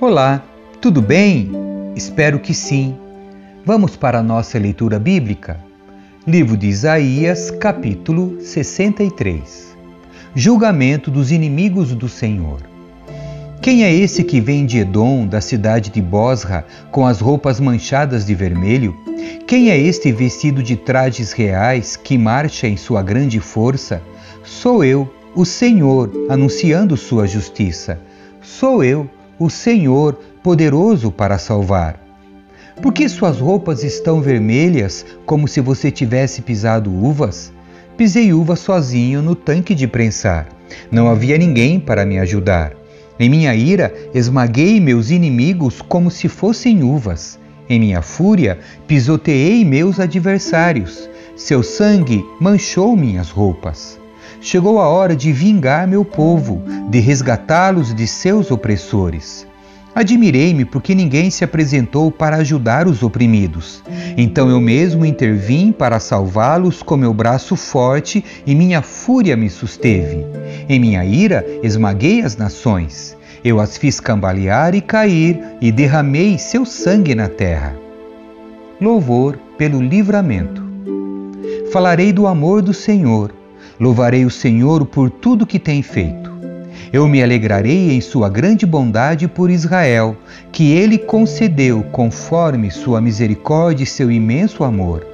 Olá, tudo bem? Espero que sim. Vamos para a nossa leitura bíblica? Livro de Isaías, capítulo 63 Julgamento dos inimigos do Senhor. Quem é esse que vem de Edom, da cidade de Bosra, com as roupas manchadas de vermelho? Quem é este vestido de trajes reais que marcha em sua grande força? Sou eu, o Senhor, anunciando sua justiça. Sou eu, o Senhor, poderoso para salvar. Por que suas roupas estão vermelhas, como se você tivesse pisado uvas? Pisei uvas sozinho no tanque de prensar. Não havia ninguém para me ajudar. Em minha ira, esmaguei meus inimigos como se fossem uvas. Em minha fúria, pisoteei meus adversários. Seu sangue manchou minhas roupas. Chegou a hora de vingar meu povo, de resgatá-los de seus opressores. Admirei-me porque ninguém se apresentou para ajudar os oprimidos. Então eu mesmo intervim para salvá-los com meu braço forte e minha fúria me susteve. Em minha ira esmaguei as nações. Eu as fiz cambalear e cair e derramei seu sangue na terra. Louvor pelo livramento. Falarei do amor do Senhor. Louvarei o Senhor por tudo que tem feito. Eu me alegrarei em sua grande bondade por Israel, que ele concedeu conforme sua misericórdia e seu imenso amor.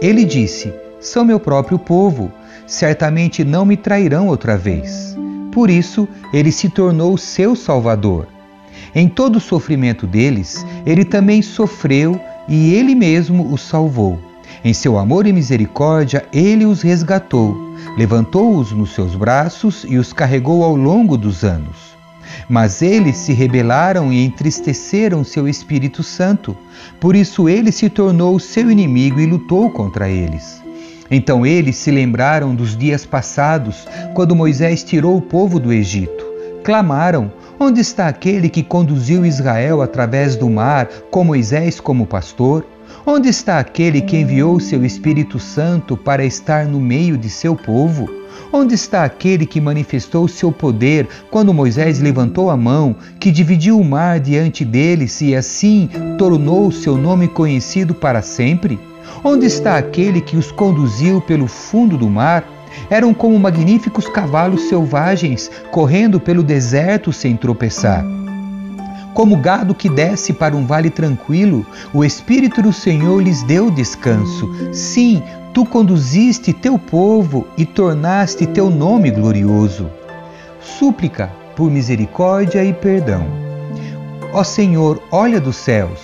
Ele disse: São meu próprio povo, certamente não me trairão outra vez. Por isso, ele se tornou seu salvador. Em todo o sofrimento deles, ele também sofreu e ele mesmo os salvou. Em seu amor e misericórdia, ele os resgatou levantou-os nos seus braços e os carregou ao longo dos anos. Mas eles se rebelaram e entristeceram seu Espírito Santo, por isso ele se tornou seu inimigo e lutou contra eles. Então eles se lembraram dos dias passados, quando Moisés tirou o povo do Egito. Clamaram: Onde está aquele que conduziu Israel através do mar, com Moisés como pastor? Onde está aquele que enviou seu Espírito Santo para estar no meio de seu povo? Onde está aquele que manifestou seu poder quando Moisés levantou a mão, que dividiu o mar diante deles e assim tornou seu nome conhecido para sempre? Onde está aquele que os conduziu pelo fundo do mar? Eram como magníficos cavalos selvagens correndo pelo deserto sem tropeçar. Como gado que desce para um vale tranquilo, o Espírito do Senhor lhes deu descanso. Sim, tu conduziste teu povo e tornaste teu nome glorioso. Súplica por misericórdia e perdão. Ó Senhor, olha dos céus,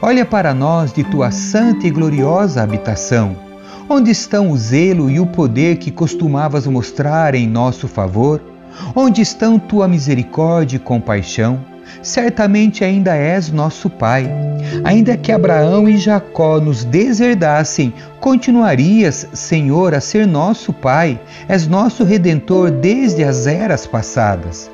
olha para nós de tua santa e gloriosa habitação. Onde estão o zelo e o poder que costumavas mostrar em nosso favor? Onde estão tua misericórdia e compaixão? Certamente ainda és nosso Pai. Ainda que Abraão e Jacó nos deserdassem, continuarias, Senhor, a ser nosso Pai, és nosso Redentor desde as eras passadas.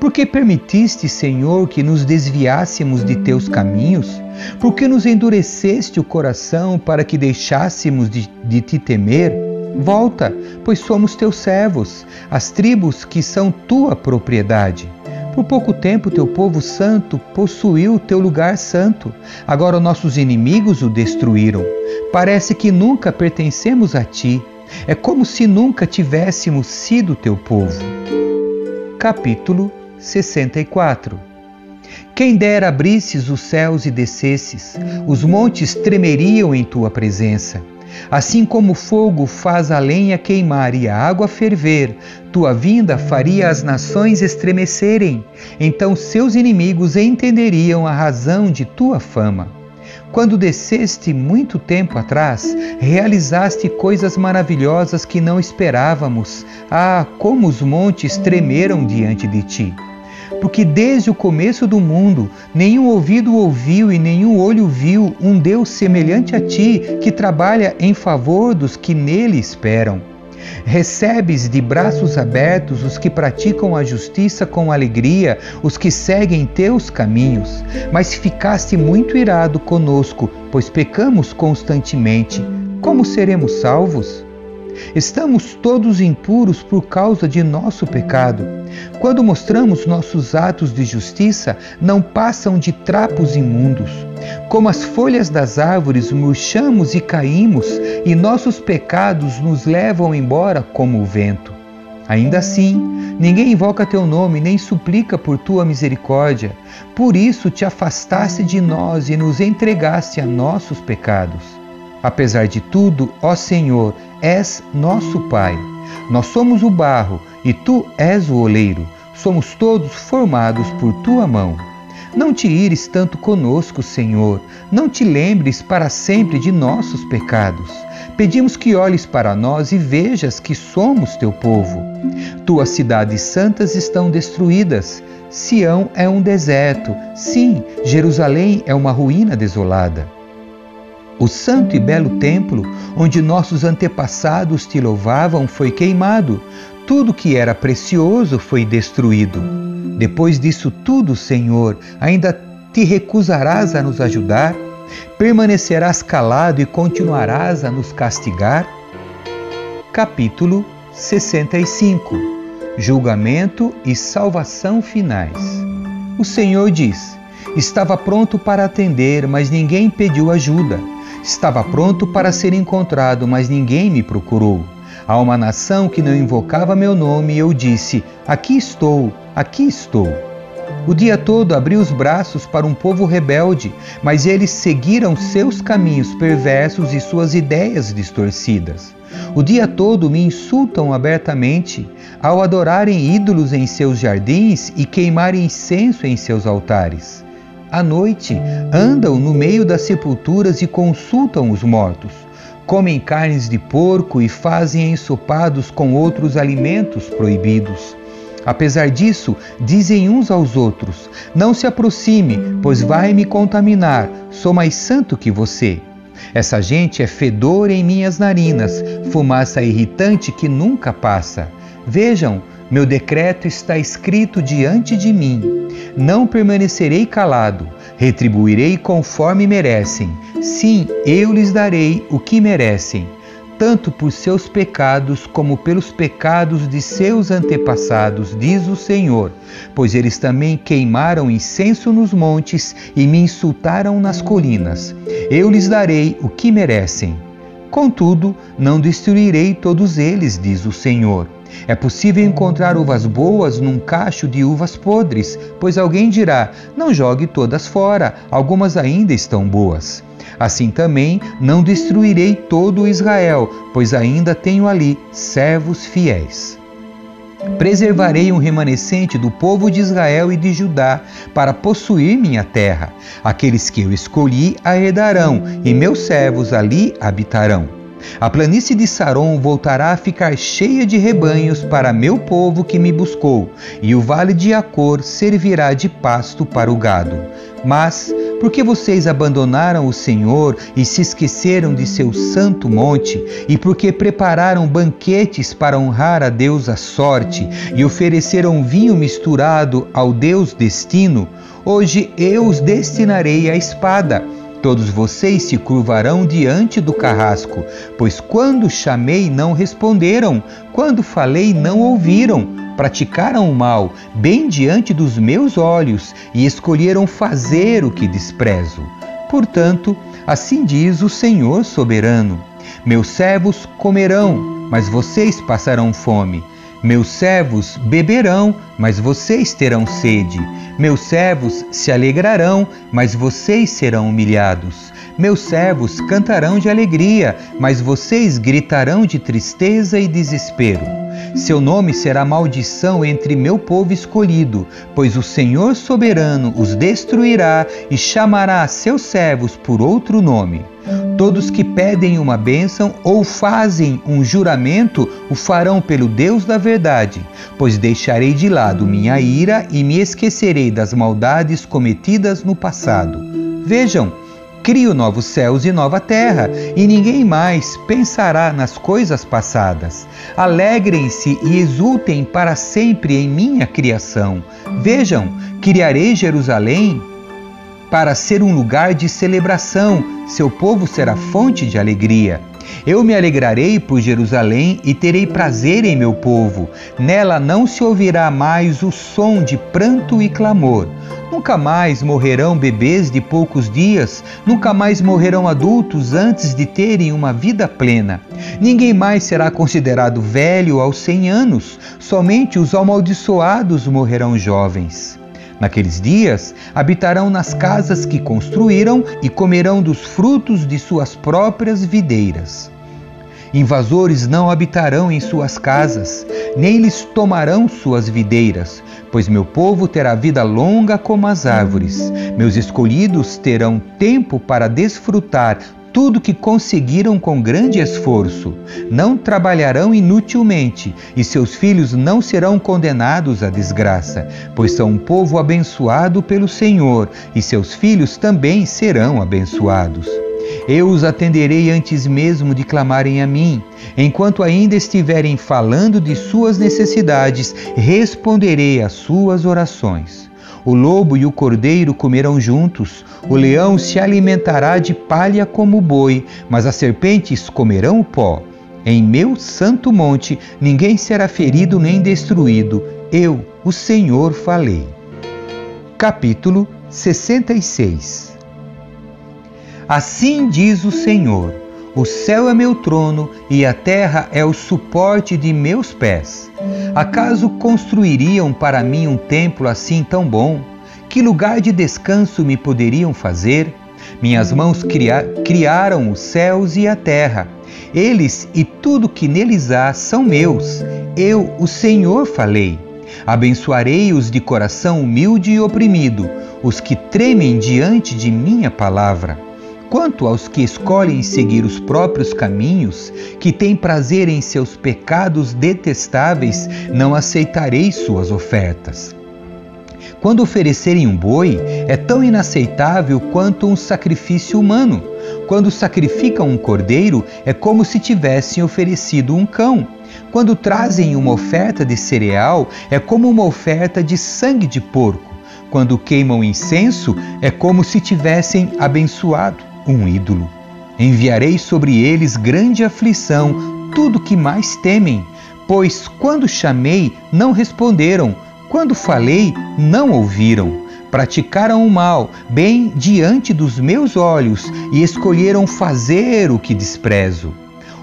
Porque permitiste, Senhor, que nos desviássemos de teus caminhos? Porque nos endureceste o coração para que deixássemos de, de te temer? Volta, pois somos teus servos, as tribos que são tua propriedade. Por pouco tempo, teu povo santo possuiu teu lugar santo. Agora nossos inimigos o destruíram. Parece que nunca pertencemos a ti. É como se nunca tivéssemos sido teu povo. Capítulo 64 Quem dera abrisses os céus e descesses, os montes tremeriam em tua presença. Assim como o fogo faz a lenha queimar e a água ferver, tua vinda faria as nações estremecerem. Então seus inimigos entenderiam a razão de tua fama. Quando desceste muito tempo atrás, realizaste coisas maravilhosas que não esperávamos. Ah, como os montes tremeram diante de ti! Porque desde o começo do mundo nenhum ouvido ouviu e nenhum olho viu um Deus semelhante a ti, que trabalha em favor dos que nele esperam. Recebes de braços abertos os que praticam a justiça com alegria, os que seguem teus caminhos. Mas ficaste muito irado conosco, pois pecamos constantemente. Como seremos salvos? Estamos todos impuros por causa de nosso pecado. Quando mostramos nossos atos de justiça, não passam de trapos imundos. Como as folhas das árvores, murchamos e caímos, e nossos pecados nos levam embora como o vento. Ainda assim, ninguém invoca teu nome nem suplica por tua misericórdia. Por isso te afastaste de nós e nos entregaste a nossos pecados. Apesar de tudo, ó Senhor, és nosso Pai. Nós somos o barro e tu és o oleiro. Somos todos formados por tua mão. Não te ires tanto conosco, Senhor. Não te lembres para sempre de nossos pecados. Pedimos que olhes para nós e vejas que somos teu povo. Tuas cidades santas estão destruídas. Sião é um deserto. Sim, Jerusalém é uma ruína desolada. O santo e belo templo, onde nossos antepassados te louvavam, foi queimado. Tudo que era precioso foi destruído. Depois disso tudo, Senhor, ainda te recusarás a nos ajudar? Permanecerás calado e continuarás a nos castigar? Capítulo 65 Julgamento e salvação finais. O Senhor diz: Estava pronto para atender, mas ninguém pediu ajuda. Estava pronto para ser encontrado, mas ninguém me procurou. A uma nação que não invocava meu nome, eu disse: Aqui estou, aqui estou. O dia todo abri os braços para um povo rebelde, mas eles seguiram seus caminhos perversos e suas ideias distorcidas. O dia todo me insultam abertamente ao adorarem ídolos em seus jardins e queimarem incenso em seus altares. À noite, andam no meio das sepulturas e consultam os mortos. Comem carnes de porco e fazem ensopados com outros alimentos proibidos. Apesar disso, dizem uns aos outros: Não se aproxime, pois vai me contaminar, sou mais santo que você. Essa gente é fedor em minhas narinas, fumaça irritante que nunca passa. Vejam, meu decreto está escrito diante de mim. Não permanecerei calado, retribuirei conforme merecem. Sim, eu lhes darei o que merecem, tanto por seus pecados como pelos pecados de seus antepassados, diz o Senhor, pois eles também queimaram incenso nos montes e me insultaram nas colinas. Eu lhes darei o que merecem. Contudo, não destruirei todos eles, diz o Senhor é possível encontrar uvas boas num cacho de uvas podres, pois alguém dirá: não jogue todas fora, algumas ainda estão boas. Assim também não destruirei todo Israel, pois ainda tenho ali servos fiéis. Preservarei um remanescente do povo de Israel e de Judá para possuir minha terra. Aqueles que eu escolhi herdarão, e meus servos ali habitarão. A planície de Saron voltará a ficar cheia de rebanhos para meu povo que me buscou, e o vale de Acor servirá de pasto para o gado. Mas, porque vocês abandonaram o Senhor e se esqueceram de seu santo monte, e porque prepararam banquetes para honrar a Deus a sorte, e ofereceram vinho misturado ao Deus destino, hoje eu os destinarei à espada Todos vocês se curvarão diante do carrasco, pois quando chamei não responderam, quando falei não ouviram, praticaram o mal bem diante dos meus olhos e escolheram fazer o que desprezo. Portanto, assim diz o Senhor soberano: Meus servos comerão, mas vocês passarão fome. Meus servos beberão, mas vocês terão sede. Meus servos se alegrarão, mas vocês serão humilhados. Meus servos cantarão de alegria, mas vocês gritarão de tristeza e desespero. Seu nome será maldição entre meu povo escolhido, pois o Senhor soberano os destruirá e chamará seus servos por outro nome. Todos que pedem uma bênção ou fazem um juramento o farão pelo Deus da verdade, pois deixarei de lado minha ira e me esquecerei das maldades cometidas no passado. Vejam, Crio novos céus e nova terra, e ninguém mais pensará nas coisas passadas. Alegrem-se e exultem para sempre em minha criação. Vejam, criarei Jerusalém para ser um lugar de celebração, seu povo será fonte de alegria. Eu me alegrarei por Jerusalém e terei prazer em meu povo. Nela não se ouvirá mais o som de pranto e clamor. Nunca mais morrerão bebês de poucos dias, nunca mais morrerão adultos antes de terem uma vida plena. Ninguém mais será considerado velho aos cem anos, somente os amaldiçoados morrerão jovens. Naqueles dias, habitarão nas casas que construíram e comerão dos frutos de suas próprias videiras. Invasores não habitarão em suas casas, nem lhes tomarão suas videiras, pois meu povo terá vida longa como as árvores. Meus escolhidos terão tempo para desfrutar tudo que conseguiram com grande esforço. Não trabalharão inutilmente, e seus filhos não serão condenados à desgraça, pois são um povo abençoado pelo Senhor, e seus filhos também serão abençoados. Eu os atenderei antes mesmo de clamarem a mim. Enquanto ainda estiverem falando de suas necessidades, responderei às suas orações. O lobo e o cordeiro comerão juntos, o leão se alimentará de palha como o boi, mas as serpentes comerão o pó. Em meu santo monte ninguém será ferido nem destruído. Eu, o Senhor, falei. Capítulo 66 Assim diz o Senhor o céu é meu trono e a terra é o suporte de meus pés. Acaso construiriam para mim um templo assim tão bom? Que lugar de descanso me poderiam fazer? Minhas mãos criaram os céus e a terra. Eles e tudo que neles há são meus. Eu, o Senhor, falei. Abençoarei os de coração humilde e oprimido, os que tremem diante de minha palavra. Quanto aos que escolhem seguir os próprios caminhos, que têm prazer em seus pecados detestáveis, não aceitarei suas ofertas. Quando oferecerem um boi, é tão inaceitável quanto um sacrifício humano. Quando sacrificam um cordeiro, é como se tivessem oferecido um cão. Quando trazem uma oferta de cereal, é como uma oferta de sangue de porco. Quando queimam incenso, é como se tivessem abençoado um ídolo. Enviarei sobre eles grande aflição, tudo que mais temem, pois quando chamei, não responderam, quando falei, não ouviram. Praticaram o mal bem diante dos meus olhos e escolheram fazer o que desprezo.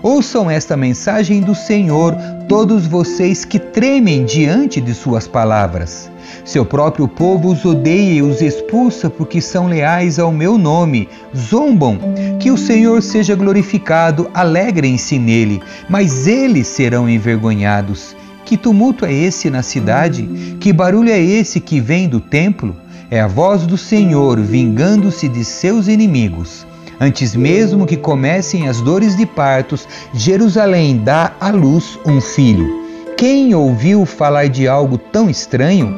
Ouçam esta mensagem do Senhor, todos vocês que tremem diante de Suas palavras. Seu próprio povo os odeia e os expulsa porque são leais ao meu nome. Zombam. Que o Senhor seja glorificado, alegrem-se nele, mas eles serão envergonhados. Que tumulto é esse na cidade? Que barulho é esse que vem do templo? É a voz do Senhor vingando-se de seus inimigos. Antes mesmo que comecem as dores de partos, Jerusalém dá à luz um filho. Quem ouviu falar de algo tão estranho?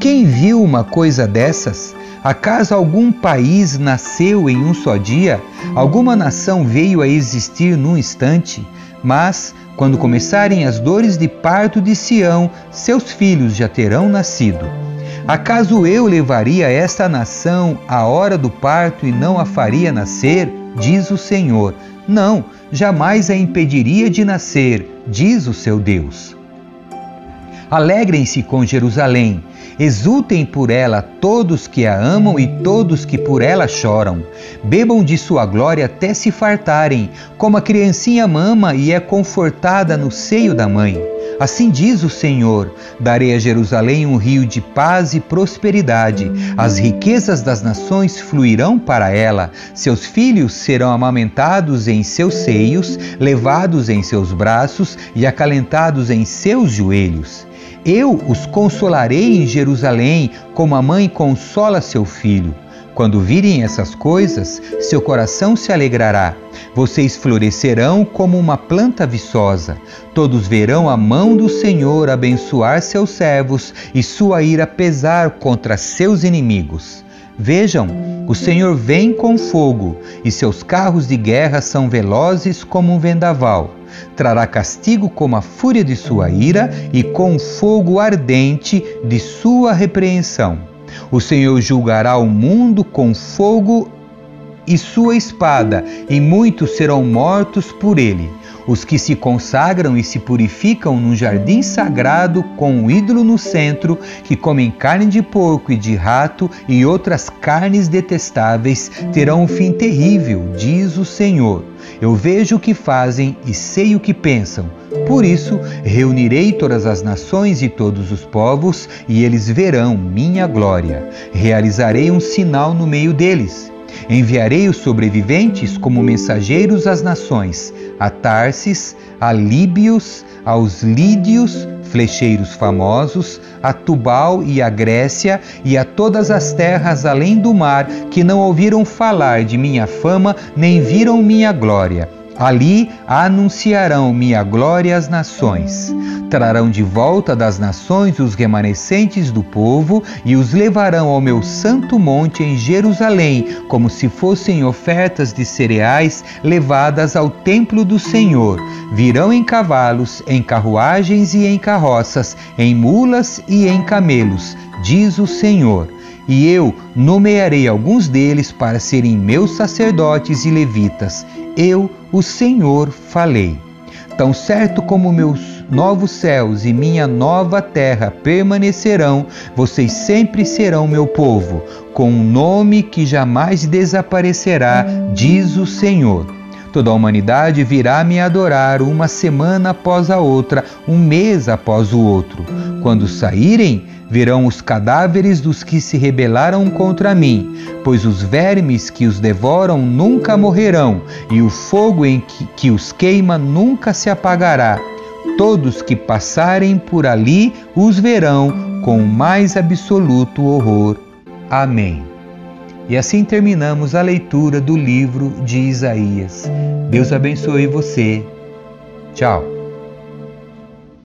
Quem viu uma coisa dessas? Acaso algum país nasceu em um só dia? Alguma nação veio a existir num instante? Mas, quando começarem as dores de parto de Sião, seus filhos já terão nascido. Acaso eu levaria esta nação à hora do parto e não a faria nascer? Diz o Senhor. Não, jamais a impediria de nascer, diz o seu Deus. Alegrem-se com Jerusalém Exultem por ela todos que a amam e todos que por ela choram. Bebam de sua glória até se fartarem, como a criancinha mama e é confortada no seio da mãe. Assim diz o Senhor: darei a Jerusalém um rio de paz e prosperidade. As riquezas das nações fluirão para ela. Seus filhos serão amamentados em seus seios, levados em seus braços e acalentados em seus joelhos. Eu os consolarei em Jerusalém, como a mãe consola seu filho. Quando virem essas coisas, seu coração se alegrará. Vocês florescerão como uma planta viçosa. Todos verão a mão do Senhor abençoar seus servos e sua ira pesar contra seus inimigos. Vejam, o Senhor vem com fogo, e seus carros de guerra são velozes como um vendaval. Trará castigo como a fúria de sua ira e com fogo ardente de sua repreensão. O Senhor julgará o mundo com fogo e sua espada, e muitos serão mortos por ele. Os que se consagram e se purificam num jardim sagrado com um ídolo no centro, que comem carne de porco e de rato e outras carnes detestáveis, terão um fim terrível, diz o Senhor. Eu vejo o que fazem e sei o que pensam. Por isso, reunirei todas as nações e todos os povos, e eles verão minha glória. Realizarei um sinal no meio deles Enviarei os sobreviventes como mensageiros às nações, a Tarsis, a Líbios, aos Lídios, flecheiros famosos, a Tubal e a Grécia e a todas as terras além do mar que não ouviram falar de minha fama nem viram minha glória. Ali anunciarão minha glória às nações. Trarão de volta das nações os remanescentes do povo e os levarão ao meu santo monte em Jerusalém, como se fossem ofertas de cereais levadas ao templo do Senhor. Virão em cavalos, em carruagens e em carroças, em mulas e em camelos, diz o Senhor e eu nomearei alguns deles para serem meus sacerdotes e levitas. Eu, o Senhor, falei. Tão certo como meus novos céus e minha nova terra permanecerão, vocês sempre serão meu povo, com um nome que jamais desaparecerá, diz o Senhor. Toda a humanidade virá me adorar uma semana após a outra, um mês após o outro. Quando saírem, verão os cadáveres dos que se rebelaram contra mim, pois os vermes que os devoram nunca morrerão, e o fogo em que, que os queima nunca se apagará. Todos que passarem por ali os verão com o mais absoluto horror. Amém. E assim terminamos a leitura do livro de Isaías. Deus abençoe você. Tchau.